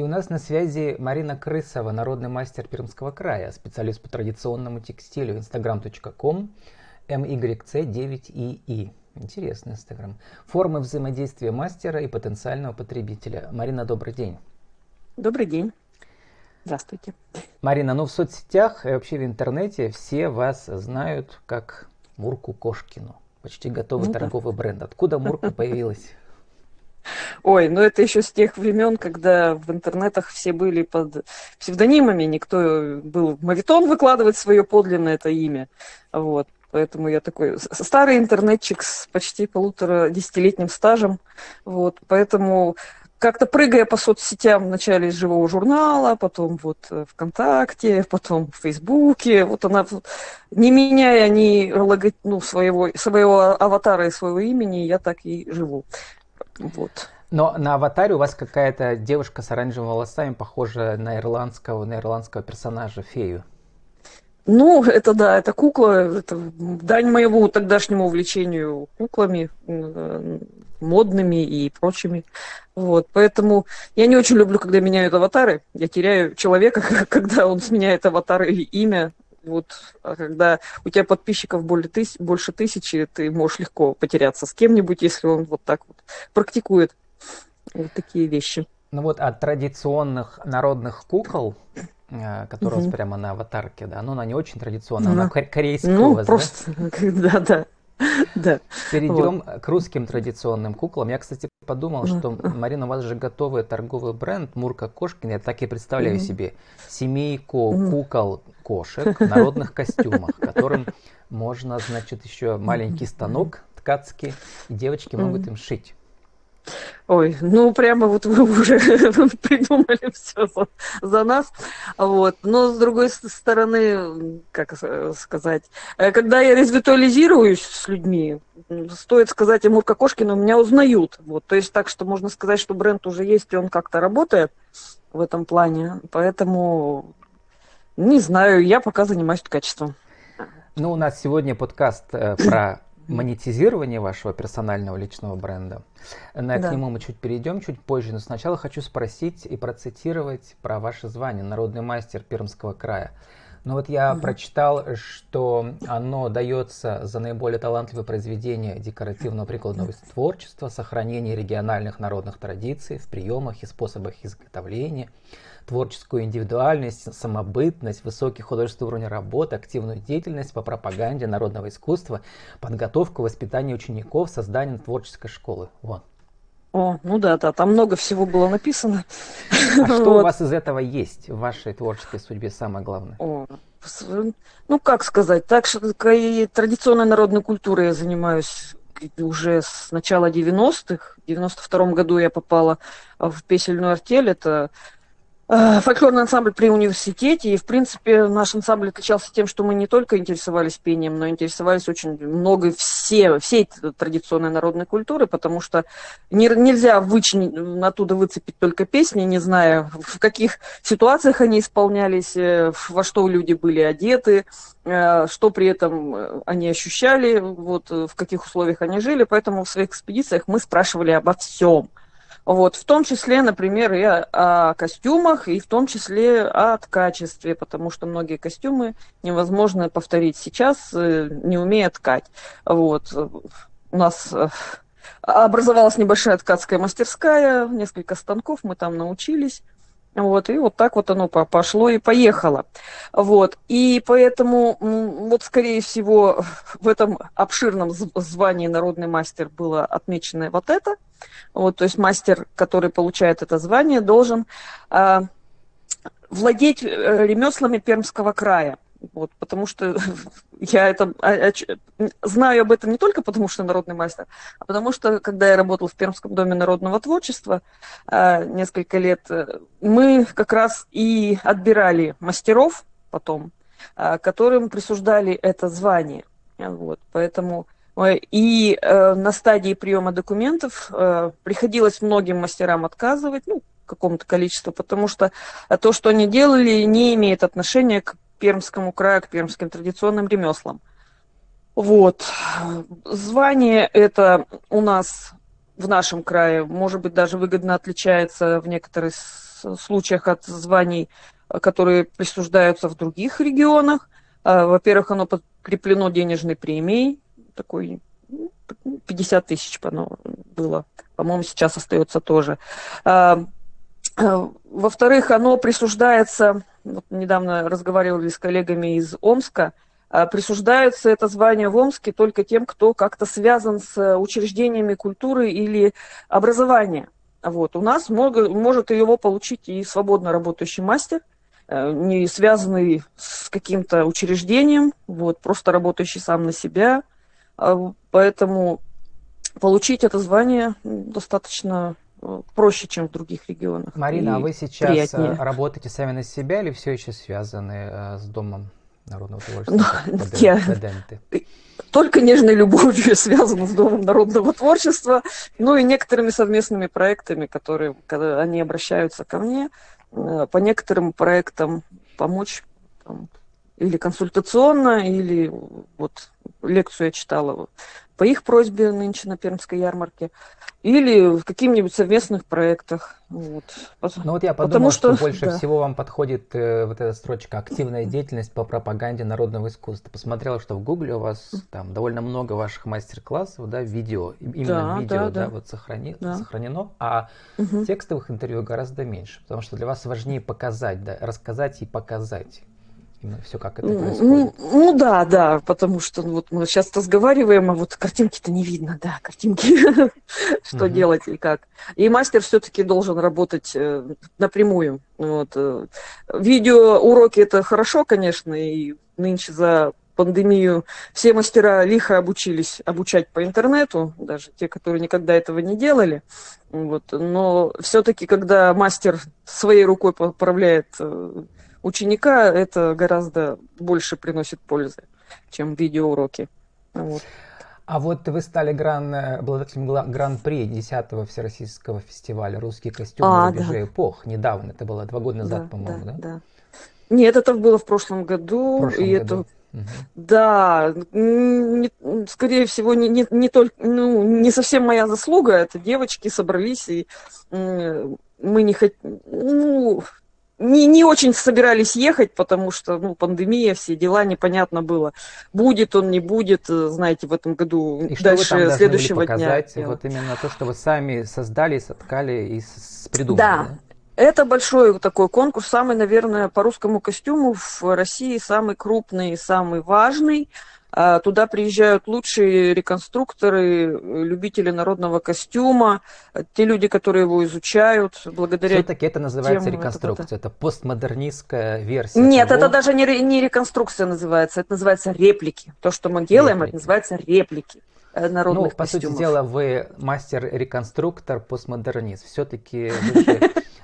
И у нас на связи Марина Крысова, народный мастер Пермского края, специалист по традиционному текстилю, instagram.com, myc9ii. Интересный инстаграм. Формы взаимодействия мастера и потенциального потребителя. Марина, добрый день. Добрый день. Здравствуйте. Марина, ну в соцсетях и вообще в интернете все вас знают как Мурку Кошкину. Почти готовый ну, торговый да. бренд. Откуда Мурка появилась? Ой, ну это еще с тех времен, когда в интернетах все были под псевдонимами, никто был в мавитон выкладывать свое подлинное это имя. Вот. Поэтому я такой старый интернетчик с почти полутора десятилетним стажем. Вот. Поэтому как-то прыгая по соцсетям вначале из живого журнала, потом вот э, ВКонтакте, потом в Фейсбуке, вот она, не меняя ни лого, ну, своего, своего аватара и своего имени, я так и живу. Вот. Но на аватаре у вас какая-то девушка с оранжевыми волосами, похожая на ирландского, на ирландского персонажа, фею. Ну, это да, это кукла, это дань моему тогдашнему увлечению куклами, э, модными и прочими. Вот, поэтому я не очень люблю, когда меняют аватары. Я теряю человека, когда он сменяет аватар или имя. Вот, а когда у тебя подписчиков более тыс больше тысячи, ты можешь легко потеряться с кем-нибудь, если он вот так вот практикует вот такие вещи. Ну вот от традиционных народных кукол Э, которая угу. прямо на аватарке, да, но она не очень традиционная, ну, она корейская ну, вас, просто, да? да, да. Перейдем вот. к русским традиционным куклам. Я, кстати, подумал, что, Марина, у вас же готовый торговый бренд Мурка Кошкин, я так и представляю угу. себе, семейку угу. кукол кошек в народных костюмах, которым можно, значит, еще маленький станок ткацкий, и девочки могут им шить. Ой, ну прямо вот вы уже придумали все за, за нас. Вот. Но с другой стороны, как сказать, э, когда я резвитуализируюсь с людьми, стоит сказать ему Кокошкину, меня узнают. Вот. То есть так, что можно сказать, что бренд уже есть, и он как-то работает в этом плане. Поэтому не знаю, я пока занимаюсь качеством. Ну, у нас сегодня подкаст э, про монетизирование вашего персонального личного бренда. На да. к нему мы чуть перейдем чуть позже, но сначала хочу спросить и процитировать про ваше звание «Народный мастер Пермского края». Ну вот я угу. прочитал, что оно дается за наиболее талантливые произведения декоративного прикладного творчества, сохранение региональных народных традиций в приемах и способах изготовления, творческую индивидуальность, самобытность, высокий художественный уровень работы, активную деятельность по пропаганде народного искусства, подготовку, воспитание учеников, создание творческой школы. Вот. О, ну да, да, там много всего было написано. А что вот. у вас из этого есть в вашей творческой судьбе самое главное? О, ну как сказать, так что и традиционной народной культурой я занимаюсь уже с начала 90-х. В 92 году я попала в песельную артель. Это фольклорный ансамбль при университете. И, в принципе, наш ансамбль отличался тем, что мы не только интересовались пением, но интересовались очень много все, всей традиционной народной культуры, потому что не, нельзя вычинить, оттуда выцепить только песни, не зная, в каких ситуациях они исполнялись, э, во что люди были одеты, э, что при этом они ощущали, вот, в каких условиях они жили. Поэтому в своих экспедициях мы спрашивали обо всем – вот, в том числе, например, и о, о костюмах, и в том числе о качестве, потому что многие костюмы невозможно повторить сейчас, э, не умея ткать. Вот. У нас э, образовалась небольшая ткацкая мастерская, несколько станков мы там научились. Вот, и вот так вот оно пошло и поехало. Вот, и поэтому, вот, скорее всего, в этом обширном звании народный мастер было отмечено вот это. Вот, то есть мастер, который получает это звание, должен э, владеть ремеслами Пермского края. Вот, потому что я это а, а, знаю об этом не только потому, что народный мастер, а потому что, когда я работала в Пермском доме народного творчества а, несколько лет, э, мы как раз и отбирали мастеров потом, которым присуждали это звание. Вот, поэтому и э, на стадии приема документов э, приходилось многим мастерам отказывать, ну, какому-то количеству, потому что то, что они делали, не имеет отношения к Пермскому краю, к пермским традиционным ремеслам. Вот. Звание это у нас в нашем крае, может быть, даже выгодно отличается в некоторых случаях от званий, которые присуждаются в других регионах. Во-первых, оно подкреплено денежной премией, такой 50 тысяч было, по-моему, сейчас остается тоже. Во-вторых, оно присуждается, вот недавно разговаривали с коллегами из Омска, а, присуждается это звание в Омске только тем, кто как-то связан с учреждениями культуры или образования. Вот. У нас мог, может его получить и свободно работающий мастер, э, не связанный с каким-то учреждением, вот, просто работающий сам на себя. А, поэтому получить это звание достаточно э, проще, чем в других регионах. Марина, а вы сейчас э, приятнее. работаете сами на себя или все еще связаны с домом? народного творчества? Ну, я... Только нежной любовью связана с Домом народного творчества, ну и некоторыми совместными проектами, которые, когда они обращаются ко мне, э, по некоторым проектам помочь там, или консультационно, или вот лекцию я читала по их просьбе нынче на Пермской ярмарке, или в каких-нибудь совместных проектах. Вот. Ну вот я подумал, Потому что, что больше да. всего вам подходит э, вот эта строчка «Активная деятельность по пропаганде народного искусства». Посмотрела, что в Гугле у вас там довольно много ваших мастер-классов, да, видео, именно да, видео, да, да, да. вот сохрани, да. сохранено, а угу. текстовых интервью гораздо меньше, потому что для вас важнее показать, да, рассказать и показать все как это происходит. Ну, ну да, да, потому что ну, вот мы сейчас разговариваем, а вот картинки-то не видно, да, картинки, что делать и как. И мастер все-таки должен работать э, напрямую. Вот. Э, видео уроки это хорошо, конечно, и нынче за пандемию все мастера лихо обучились обучать по интернету, даже те, которые никогда этого не делали. Вот. Но все-таки, когда мастер своей рукой поправляет э, ученика это гораздо больше приносит пользы, чем видеоуроки. Вот. А вот вы стали гран, обладателем гран-при 10-го Всероссийского фестиваля «Русский костюм а, на рубеже да. эпох». Недавно, это было два года назад, да, по-моему, да, да? да? Нет, это было в прошлом году. В прошлом и году. это Угу. Да, не, скорее всего, не, не, не только, ну, не совсем моя заслуга. Это девочки собрались, и мы не хотим, ну, не, не очень собирались ехать, потому что, ну, пандемия, все дела, непонятно было, будет он, не будет, э, знаете, в этом году, и дальше что вы там следующего показать, дня. Вот именно то, что вы сами создали, соткали и придумали. Да, да? Это большой такой конкурс, самый, наверное, по русскому костюму в России самый крупный, самый важный. А, туда приезжают лучшие реконструкторы, любители народного костюма, те люди, которые его изучают, благодаря Все-таки это называется тем, реконструкция, это, это. это постмодернистская версия. Нет, того... это даже не, не реконструкция называется, это называется реплики. То, что мы делаем, реплики. это называется реплики э, народных ну, по костюмов. сути дела, вы мастер-реконструктор, постмодернист. Все-таки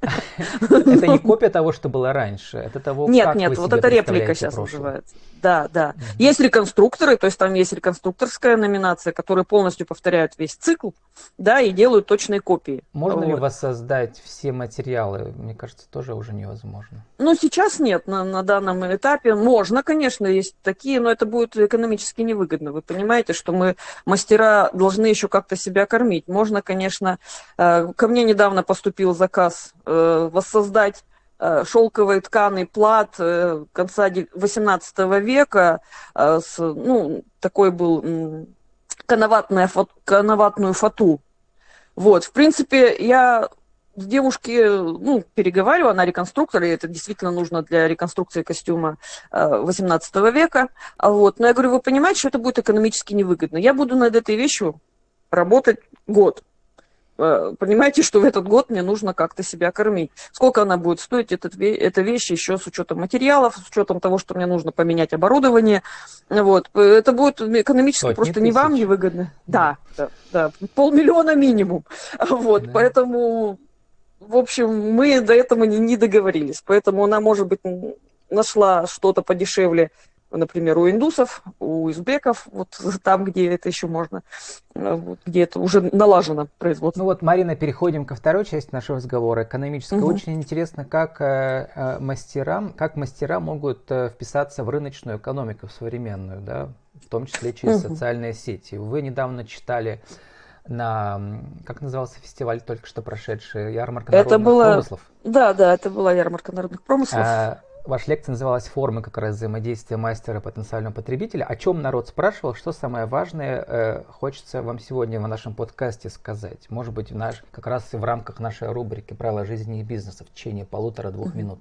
Это не копия того, что было раньше, это того, Нет, как нет, вот это реплика сейчас называется. Да, да. Есть реконструкторы, то есть там есть реконструкторская номинация, которые полностью повторяют весь цикл, да, и делают точные копии. Можно ли воссоздать все материалы? Мне кажется, тоже уже невозможно. Ну, сейчас нет, на, на данном этапе. Можно, конечно, есть такие, но это будет экономически невыгодно. Вы понимаете, что мы, мастера, должны еще как-то себя кормить. Можно, конечно, э, ко мне недавно поступил заказ Э, воссоздать э, шелковые тканый плат э, конца XVIII века, с, ну, такой был коноватная, коноватную фату. Вот, в принципе, я с девушки, ну, переговариваю, она реконструктор, и это действительно нужно для реконструкции костюма XVIII века. Вот. Но я говорю, вы понимаете, что это будет экономически невыгодно. Я буду над этой вещью работать год. Э, понимаете, что в этот год мне нужно как-то себя кормить. Сколько она будет стоить, этот, эта вещь, еще с учетом материалов, с учетом того, что мне нужно поменять оборудование. Вот. Это будет экономически Сотни просто тысяч. не вам невыгодно. Да, да, да, полмиллиона минимум. Вот, да. поэтому, в общем, мы до этого не, не договорились. Поэтому она, может быть, нашла что-то подешевле например, у индусов, у узбеков, вот там, где это еще можно, э, вот, где это уже налажено производство. Ну вот, Марина, переходим ко второй части нашего разговора, экономической. Угу. Очень интересно, как э, э, мастера, как мастера могут э, вписаться в рыночную экономику, современную, да, в том числе через угу. социальные сети. Вы недавно читали на, как назывался фестиваль только что прошедший, ярмарка народных это было... промыслов. Да, да, это была ярмарка народных промыслов. А, ваша лекция называлась «Формы как раз взаимодействия мастера и потенциального потребителя». О чем народ спрашивал, что самое важное э, хочется вам сегодня в нашем подкасте сказать? Может быть, в наш, как раз и в рамках нашей рубрики «Правила жизни и бизнеса» в течение полутора-двух минут.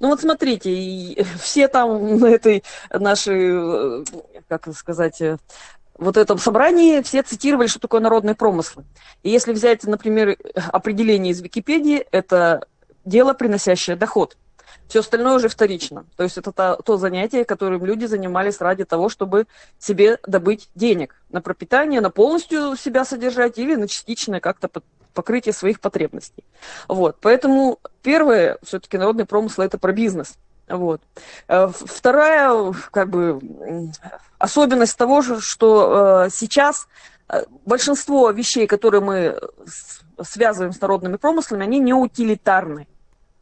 Ну вот смотрите, все там на этой нашей, э, как сказать, э, вот этом собрании все цитировали, что такое народные промыслы. И если взять, например, определение из Википедии, это дело, приносящее доход. Все остальное уже вторично. То есть это то, то занятие, которым люди занимались ради того, чтобы себе добыть денег на пропитание, на полностью себя содержать или на частичное как-то покрытие своих потребностей. Вот. Поэтому первое, все-таки народный промысл – это про бизнес. Вот. Э, вторая, как бы, особенность того же, что э, сейчас э, большинство вещей, которые мы связываем с народными промыслами, они не утилитарны.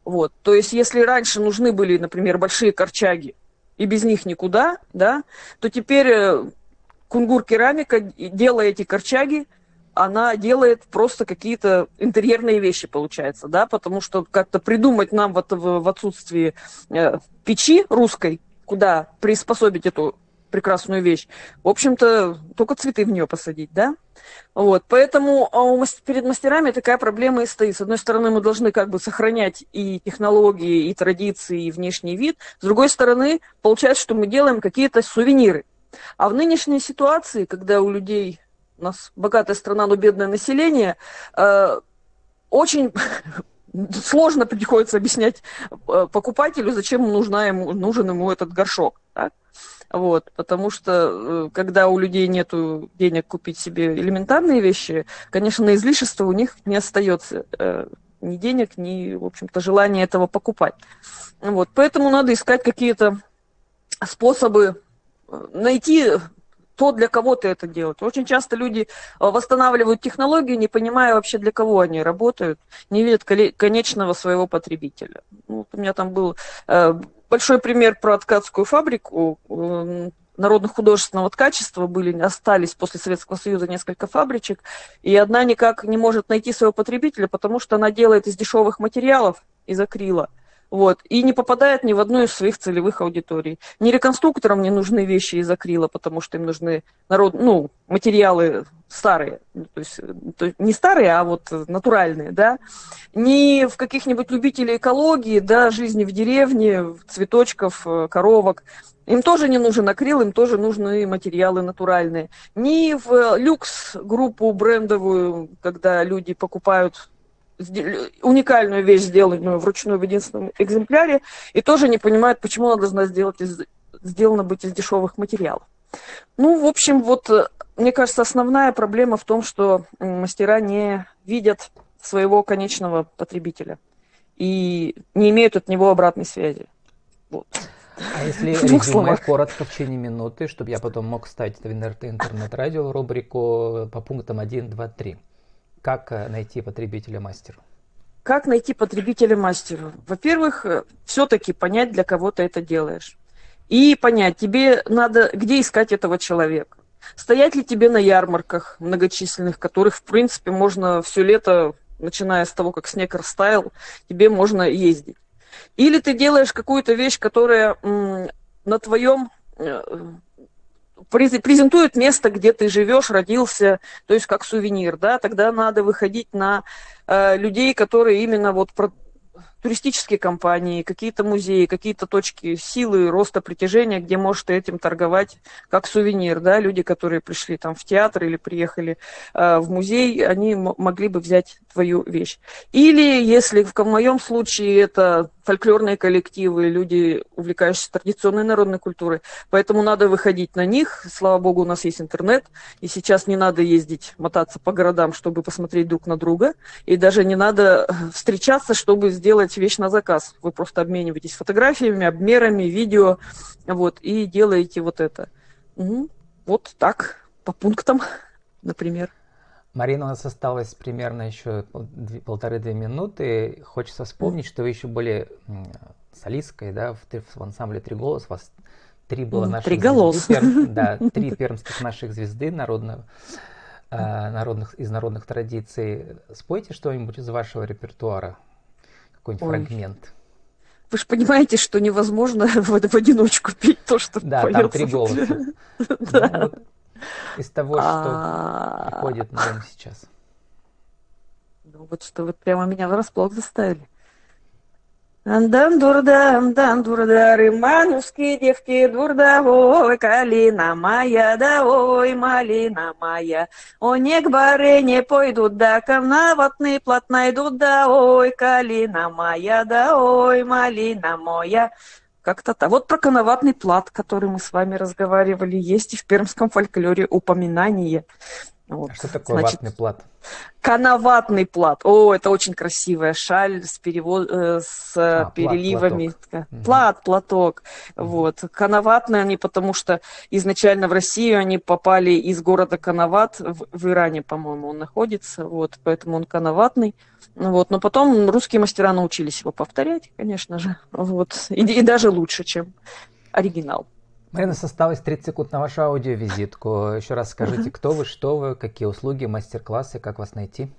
Вот. То есть, если раньше нужны были, например, большие корчаги, и без них никуда, да, то теперь кунгур керамика, делая эти корчаги, она делает просто какие-то интерьерные вещи, получается, да, потому что как-то придумать нам вот в, в отсутствии э, печи русской, куда приспособить эту прекрасную вещь, в общем-то, только цветы в нее посадить, да? Вот, поэтому а перед мастерами такая проблема и стоит. С одной стороны, мы должны как бы сохранять и технологии, и традиции, и внешний вид. С другой стороны, получается, что мы делаем какие-то сувениры. А в нынешней ситуации, когда у людей у нас богатая страна, но бедное население, э, очень сложно приходится объяснять э, покупателю, зачем нужна ему, нужен ему этот горшок. Так? Вот, потому что э, когда у людей нет денег купить себе элементарные вещи, конечно, на излишество у них не остается ни денег, ни, в общем-то, желания этого покупать. Вот, поэтому надо искать какие-то способы найти то, для кого ты это делаешь. Очень часто люди э, восстанавливают технологию, не понимая вообще, для кого они работают, не видят конечного своего потребителя. Ну, вот у меня там был э, большой пример про ткацкую фабрику. Э, народно-художественного качества были, остались после Советского Союза несколько фабричек, и одна никак не может найти своего потребителя, потому что она делает из дешевых материалов, из акрила – вот, и не попадает ни в одну из своих целевых аудиторий. Ни реконструкторам не нужны вещи из акрила, потому что им нужны народ, ну, материалы старые, то есть, то не старые, а вот натуральные, да, ни в каких-нибудь любителей экологии, да, жизни в деревне, цветочков, э, коровок, им тоже не нужен акрил, им тоже нужны материалы натуральные. Ни в люкс-группу брендовую, когда люди покупают уникальную вещь, сделанную вручную в единственном экземпляре, и тоже не понимают, почему она должна сделать из, сделана быть из дешевых материалов. Ну, в общем, вот, э, мне кажется, основная проблема в том, что мастера не видят своего конечного потребителя и не имеют от него обратной связи. Вот. А если резюме коротко в течение минуты, чтобы я потом мог вставить в интернет-радио рубрику по пунктам 1, 2, 3. Как э, найти потребителя мастеру? Как найти потребителя мастеру? Во-первых, э, все-таки понять, для кого ты это делаешь. И понять, тебе надо, где искать этого человека. Стоять ли тебе на ярмарках многочисленных, которых, в принципе, можно все лето, начиная с того, как снег растаял, тебе можно ездить. Или ты делаешь какую-то вещь, которая на твоем презентует место, где ты живешь, родился, то есть как сувенир, да, тогда надо выходить на э, людей, которые именно вот туристические компании, какие-то музеи, какие-то точки силы, роста притяжения, где можешь этим торговать как сувенир, да, люди, которые пришли там в театр или приехали э, в музей, они могли бы взять твою вещь. Или, если в, в моем случае это фольклорные коллективы, люди, увлекающиеся традиционной народной культурой. Поэтому надо выходить на них. Слава богу, у нас есть интернет. И сейчас не надо ездить, мотаться по городам, чтобы посмотреть друг на друга. И даже не надо встречаться, чтобы сделать вещь на заказ. Вы просто обмениваетесь фотографиями, обмерами, видео. Вот, и делаете вот это. Угу. Вот так, по пунктам, например. Марина, у нас осталось примерно еще полторы-две минуты. Хочется вспомнить, что вы еще были солисткой, да, в, в ансамбле «Три голос». У вас три было наших Три голос. Звезды, пер, да, три пермских наших звезды народного. э, народных, из народных традиций. Спойте что-нибудь из вашего репертуара, какой-нибудь Ой. фрагмент. Вы же понимаете, что невозможно в, в одиночку петь то, что Да, поется. там три голоса. Ну, из того, что а. приходит на ум сейчас. Ну вот что вы прямо меня врасплох заставили. Дан дурдам, дан дурдары, манушки, девки, дурда, ой, калина моя, да ой, малина моя. О, не к барыне пойдут, да камнаватный плат найдут, да ой, калина моя, да ой, малина моя. Как-то так. Вот про коноватный плат, который мы с вами разговаривали, есть и в пермском фольклоре упоминание. Вот. А что такое Значит, ватный плат? Коноватный плат. О, это очень красивая шаль с, перевод, э, с а, переливами. Плат, платок. Плат, платок. Угу. Вот. Коноватные они, потому что изначально в Россию они попали из города Коноват, в, в Иране, по-моему, он находится, вот, поэтому он коноватный. Вот. Но потом русские мастера научились его повторять, конечно же. Вот. И, и даже лучше, чем оригинал. Марина, осталось 30 секунд на вашу аудиовизитку. Еще раз скажите, кто вы, что вы, какие услуги, мастер-классы, как вас найти?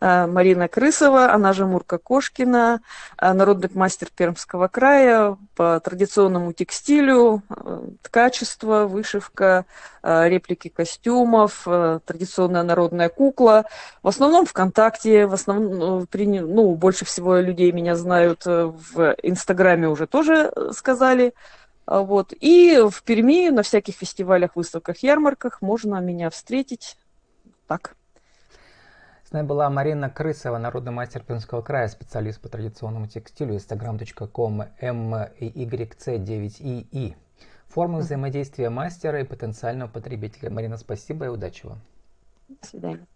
А, Марина Крысова, она же Мурка Кошкина, а, народный мастер Пермского края по традиционному текстилю, а, ткачество, вышивка, реплики костюмов, традиционная народная кукла. В основном ВКонтакте, в основном, ну, ну больше всего людей меня знают в Инстаграме уже тоже сказали. А, вот. И в Перми на всяких фестивалях, выставках, ярмарках можно меня встретить. Так. С нами была Марина Крысова, народный мастер Пермского края, специалист по традиционному текстилю, instagram.com myc9ii. Формы взаимодействия мастера и потенциального потребителя. Марина, спасибо и удачи вам. До свидания.